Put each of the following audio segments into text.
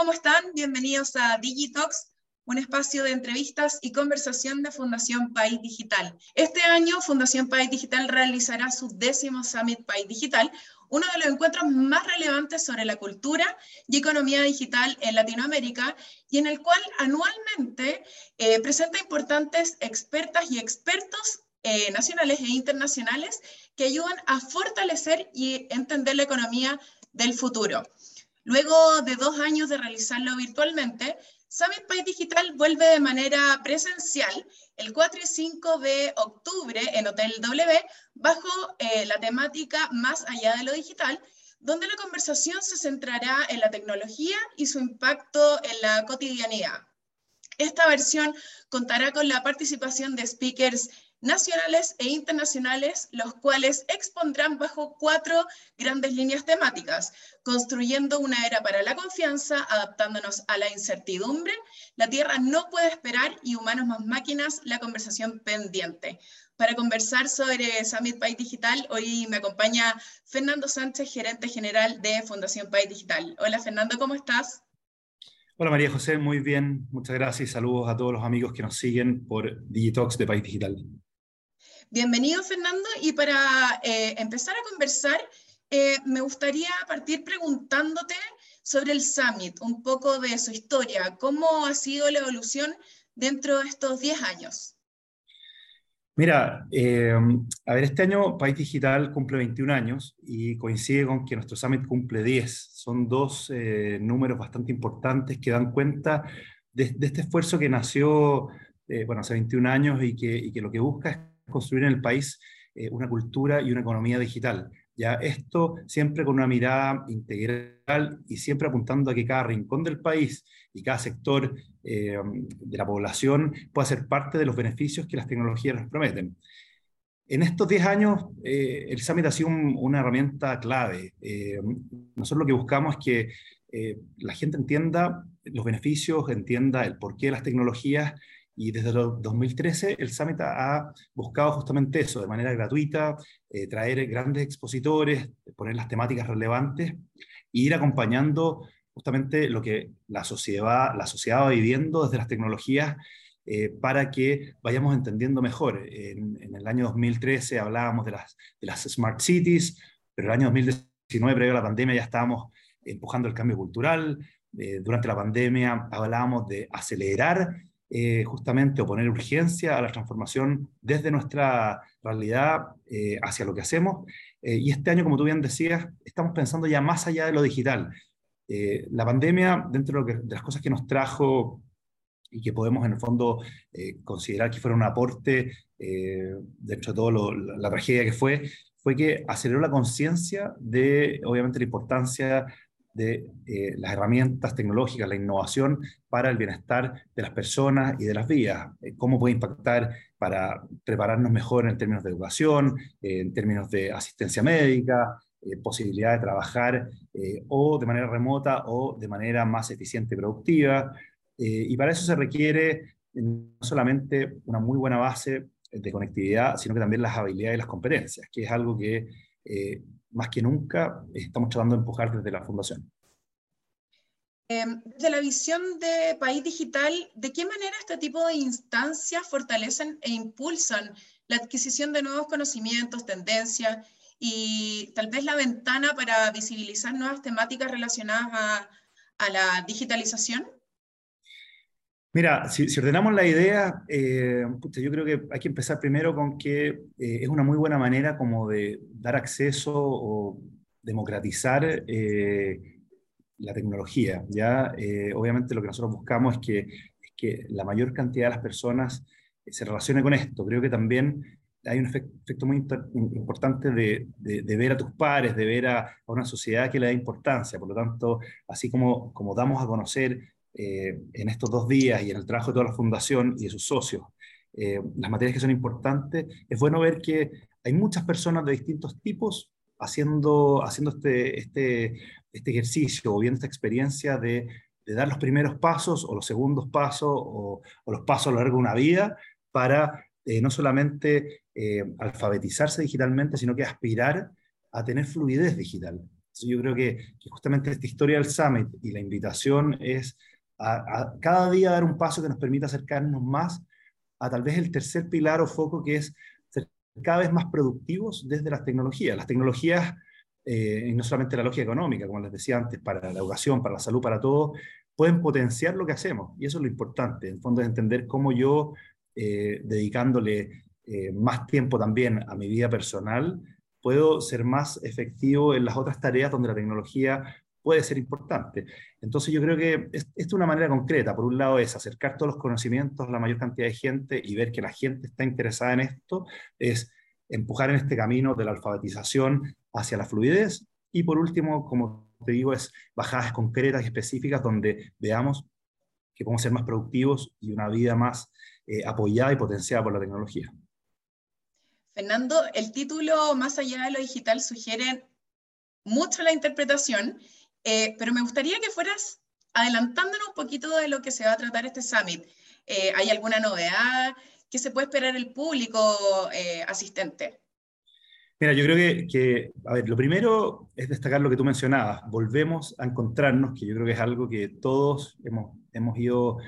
¿cómo están? Bienvenidos a Digitox, un espacio de entrevistas y conversación de Fundación País Digital. Este año, Fundación País Digital realizará su décimo Summit País Digital, uno de los encuentros más relevantes sobre la cultura y economía digital en Latinoamérica, y en el cual anualmente eh, presenta importantes expertas y expertos eh, nacionales e internacionales que ayudan a fortalecer y entender la economía del futuro. Luego de dos años de realizarlo virtualmente, Summit País Digital vuelve de manera presencial el 4 y 5 de octubre en Hotel W bajo eh, la temática Más allá de lo digital, donde la conversación se centrará en la tecnología y su impacto en la cotidianidad. Esta versión contará con la participación de speakers nacionales e internacionales, los cuales expondrán bajo cuatro grandes líneas temáticas, construyendo una era para la confianza, adaptándonos a la incertidumbre, la Tierra no puede esperar y humanos más máquinas, la conversación pendiente. Para conversar sobre Summit País Digital, hoy me acompaña Fernando Sánchez, gerente general de Fundación País Digital. Hola Fernando, ¿cómo estás? Hola María José, muy bien, muchas gracias y saludos a todos los amigos que nos siguen por Digitox de País Digital. Bienvenido, Fernando. Y para eh, empezar a conversar, eh, me gustaría partir preguntándote sobre el Summit, un poco de su historia. ¿Cómo ha sido la evolución dentro de estos 10 años? Mira, eh, a ver, este año País Digital cumple 21 años y coincide con que nuestro Summit cumple 10. Son dos números bastante importantes que dan cuenta de, este esfuerzo que nació, bueno, hace 21 años y que, y que lo que busca es construir en el país eh, una cultura y una economía digital. Ya esto siempre con una mirada integral y siempre apuntando a que cada rincón del país y cada sector eh, de la población pueda ser parte de los beneficios que las tecnologías nos prometen. En estos 10 años, eh, el Summit ha sido una herramienta clave. nosotros lo que buscamos es que la gente entienda los beneficios, entienda el porqué de las tecnologías y desde 2013 el Summit ha buscado justamente eso, de manera gratuita, eh, traer grandes expositores, poner las temáticas relevantes e ir acompañando justamente lo que la sociedad, la sociedad va viviendo desde las tecnologías eh, para que vayamos entendiendo mejor. En, el año 2013 hablábamos de las, de las smart cities, pero el año 2019, previo a la pandemia, ya estábamos empujando el cambio cultural. Eh, durante la pandemia hablábamos de acelerar eh, justamente o poner urgencia a la transformación desde nuestra realidad eh, hacia lo que hacemos. Eh, y este año, como tú bien decías, estamos pensando ya más allá de lo digital. la pandemia, dentro de, las cosas que nos trajo y que podemos en el fondo considerar que fuera un aporte dentro de todo la tragedia que fue, fue que aceleró la conciencia de, obviamente, la importancia de eh, las herramientas tecnológicas, la innovación para el bienestar de las personas y de las vías, eh, cómo puede impactar para prepararnos mejor en términos de educación, eh, en términos de asistencia médica, posibilidad de trabajar o de manera remota o de manera más eficiente y productiva. y para eso se requiere no solamente una muy buena base de conectividad, sino que también las habilidades y las competencias, que es algo que más que nunca estamos tratando de empujar desde la Fundación. Em, desde la visión de País Digital, ¿de qué manera este tipo de instancias fortalecen e impulsan la adquisición de nuevos conocimientos, tendencias y tal vez la ventana para visibilizar nuevas temáticas relacionadas a la digitalización? Mira, si, ordenamos la idea, eh, yo creo que hay que empezar primero con que eh, es una muy buena manera como de dar acceso o democratizar eh, la tecnología. ¿ya? obviamente lo que nosotros buscamos es que, es que la mayor cantidad de las personas se relacione con esto. Creo que también hay un efecto, muy importante de, de, ver a tus pares, de ver a, a, una sociedad que le da importancia. Por lo tanto, así como, como damos a conocer eh, en estos dos días y en el trabajo de toda la fundación y de sus socios, eh, las materias que son importantes, es bueno ver que hay muchas personas de distintos tipos haciendo, haciendo este, este, este ejercicio o viendo esta experiencia de, de, dar los primeros pasos o los segundos pasos o, o, los pasos a lo largo de una vida para eh, no solamente alfabetizarse digitalmente, sino que aspirar a tener fluidez digital. yo creo que, justamente esta historia del Summit y la invitación es a, cada día dar un paso que nos permita acercarnos más a tal vez el tercer pilar o foco que es ser cada vez más productivos desde las tecnologías. Las tecnologías, eh, y no solamente la lógica económica, como les decía antes, para la educación, para la salud, para todo, pueden potenciar lo que hacemos. Y eso es lo importante. En el fondo es entender cómo yo, eh, dedicándole eh, más tiempo también a mi vida personal, puedo ser más efectivo en las otras tareas donde la tecnología puede ser importante. Entonces yo creo que es, es una manera concreta. Por un lado es acercar todos los conocimientos a la mayor cantidad de gente y ver que la gente está interesada en esto, es empujar en este camino de la alfabetización hacia la fluidez. Y por último, como te digo, es bajadas concretas y específicas donde veamos que podemos ser más productivos y una vida más eh, apoyada y potenciada por la tecnología. Fernando, el título Más allá de lo digital sugiere mucho la interpretación, eh, pero me gustaría que fueras adelantándonos un poquito de lo que se va a tratar este summit. Eh, ¿Hay alguna novedad? ¿Qué se puede esperar el público eh, asistente? Mira, yo creo que, que, a ver, lo primero es destacar lo que tú mencionabas. Volvemos a encontrarnos, que yo creo que es algo que todos hemos, hemos ido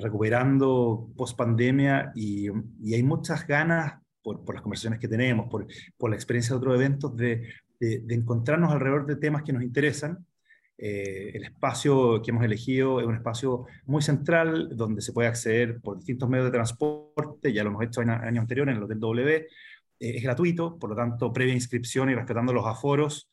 recuperando post pandemia y, y, hay muchas ganas por, por, las conversaciones que tenemos, por, por la experiencia de otros eventos, de, de, encontrarnos alrededor de temas que nos interesan. Eh, el espacio que hemos elegido es un espacio muy central donde se puede acceder por distintos medios de transporte, ya lo hemos hecho en años anteriores en el Hotel W, eh, es gratuito, por lo tanto, previa inscripción y respetando los aforos,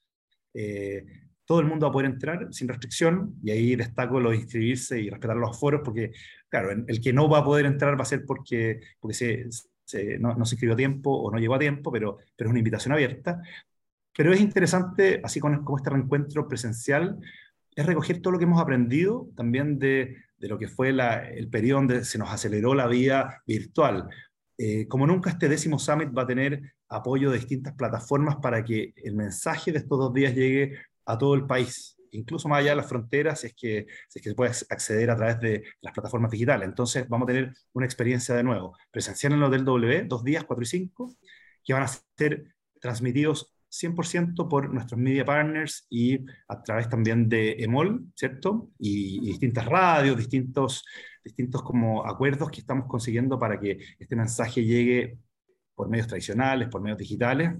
eh, todo el mundo va a poder entrar sin restricción, y ahí destaco lo de inscribirse y respetar los aforos, porque, claro, el que no va a poder entrar va a ser porque, porque se, no, se inscribió a tiempo o no llegó a tiempo, pero, pero es una invitación abierta. Pero es interesante, así como este reencuentro presencial, es recoger todo lo que hemos aprendido también de, de lo que fue el periodo donde se nos aceleró la vida virtual. Eh, como nunca, este décimo summit va a tener apoyo de distintas plataformas para que el mensaje de estos dos días llegue a todo el país, incluso más allá de las fronteras, si es que, si es que se puede acceder a través de las plataformas digitales. Entonces, vamos a tener una experiencia de nuevo, presencial en el Hotel W, dos días, cuatro y cinco, que van a ser transmitidos 100% por nuestros media partners y a través también de EMOL, ¿cierto? Y, distintas radios, distintos, distintos como acuerdos que estamos consiguiendo para que este mensaje llegue por medios tradicionales, por medios digitales,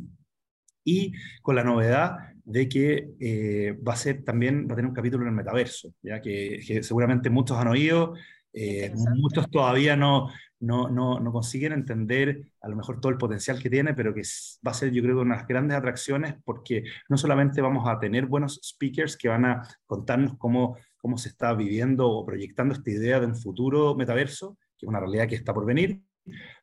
y con la novedad de que eh, va a ser también, va a tener un capítulo en el metaverso, ya que, seguramente muchos han oído, eh, muchos todavía no, no, no, no, consiguen entender a lo mejor todo el potencial que tiene, pero que va a ser yo creo una de las grandes atracciones porque no solamente vamos a tener buenos speakers que van a contarnos cómo, cómo se está viviendo o proyectando esta idea de un futuro metaverso, que es una realidad que está por venir,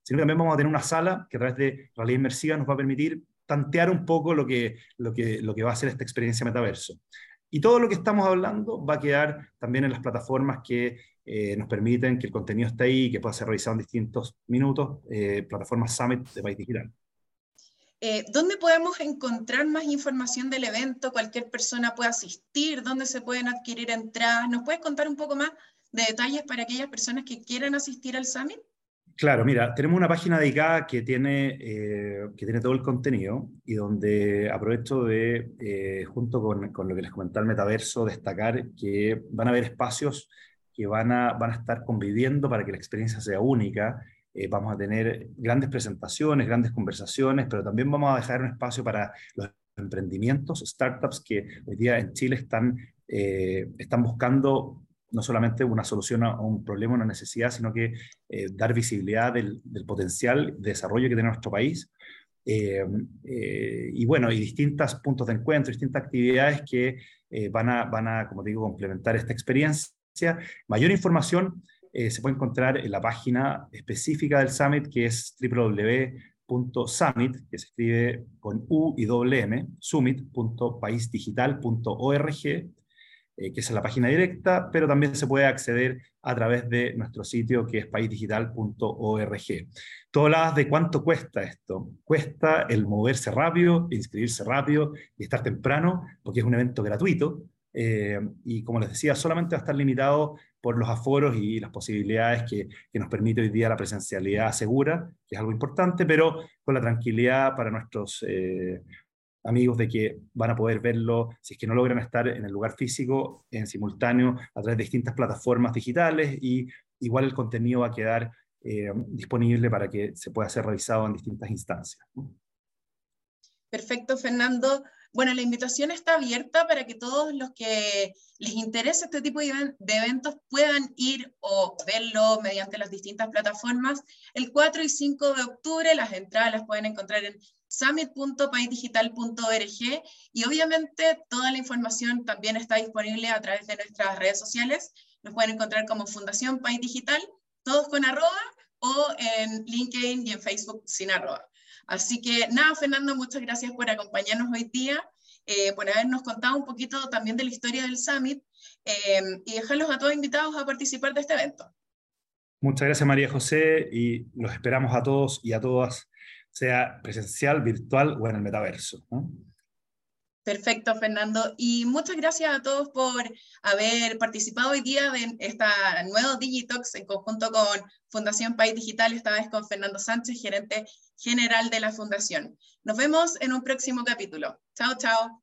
sino que también vamos a tener una sala que a través de realidad inmersiva nos va a permitir tantear un poco lo que, lo que, lo que va a ser esta experiencia metaverso. Y todo lo que estamos hablando va a quedar también en las plataformas que eh, nos permiten que el contenido esté ahí y que pueda ser revisado en distintos minutos, eh, plataformas Summit de País Digital. Eh, ¿Dónde podemos encontrar más información del evento? ¿Cualquier persona puede asistir? ¿Dónde se pueden adquirir entradas? ¿Nos puedes contar un poco más de detalles para aquellas personas que quieran asistir al Summit? Claro, mira, tenemos una página dedicada que tiene, que tiene todo el contenido y donde aprovecho de, junto con, con, lo que les comentaba el metaverso, destacar que van a haber espacios que van a, van a estar conviviendo para que la experiencia sea única. Eh, vamos a tener grandes presentaciones, grandes conversaciones, pero también vamos a dejar un espacio para los emprendimientos, startups que hoy día en Chile están, eh, están buscando no solamente una solución a un problema, una necesidad, sino que eh, dar visibilidad del, del, potencial de desarrollo que tiene nuestro país. y bueno, y distintos puntos de encuentro, distintas actividades que van, a, van a, como digo, complementar esta experiencia Mayor información eh, se puede encontrar en la página específica del Summit, que es www.summit, que se con U y doble M, summit.paisdigital.org, eh, que es la página directa, pero también se puede acceder a través de nuestro sitio que es paisdigital.org. Tú hablabas de cuánto cuesta esto. Cuesta el moverse rápido, inscribirse rápido y estar temprano, porque es un evento gratuito, eh, y como les decía, solamente va a estar limitado por los aforos y las posibilidades que, nos permite hoy día la presencialidad segura, que es algo importante, pero con la tranquilidad para nuestros eh, amigos de que van a poder verlo, si es que no logran estar en el lugar físico, en simultáneo, a través de distintas plataformas digitales y igual el contenido va a quedar eh, disponible para que se pueda ser revisado en distintas instancias. Perfecto, Fernando. Bueno, la invitación está abierta para que todos los que les interese este tipo de eventos puedan ir o verlo mediante las distintas plataformas. El 4 y 5 de octubre las entradas las pueden encontrar en summit.paisdigital.org y obviamente toda la información también está disponible a través de nuestras redes sociales. Nos pueden encontrar como Fundación País Digital, todos con arroba, o en LinkedIn y en Facebook sin arroba. Así que nada, Fernando, muchas gracias por acompañarnos hoy día, eh, por habernos contado un poquito también de la historia del Summit eh, y dejarlos a todos invitados a participar de este evento. Muchas gracias, María José, y los esperamos a todos y a todas, sea presencial, virtual o en el metaverso. Perfecto, Fernando. Y muchas gracias a todos por haber participado hoy día en esta nuevo Digitox en conjunto con Fundación País Digital, esta vez con Fernando Sánchez, gerente general de la Fundación. Nos vemos en un próximo capítulo. Chao, chao.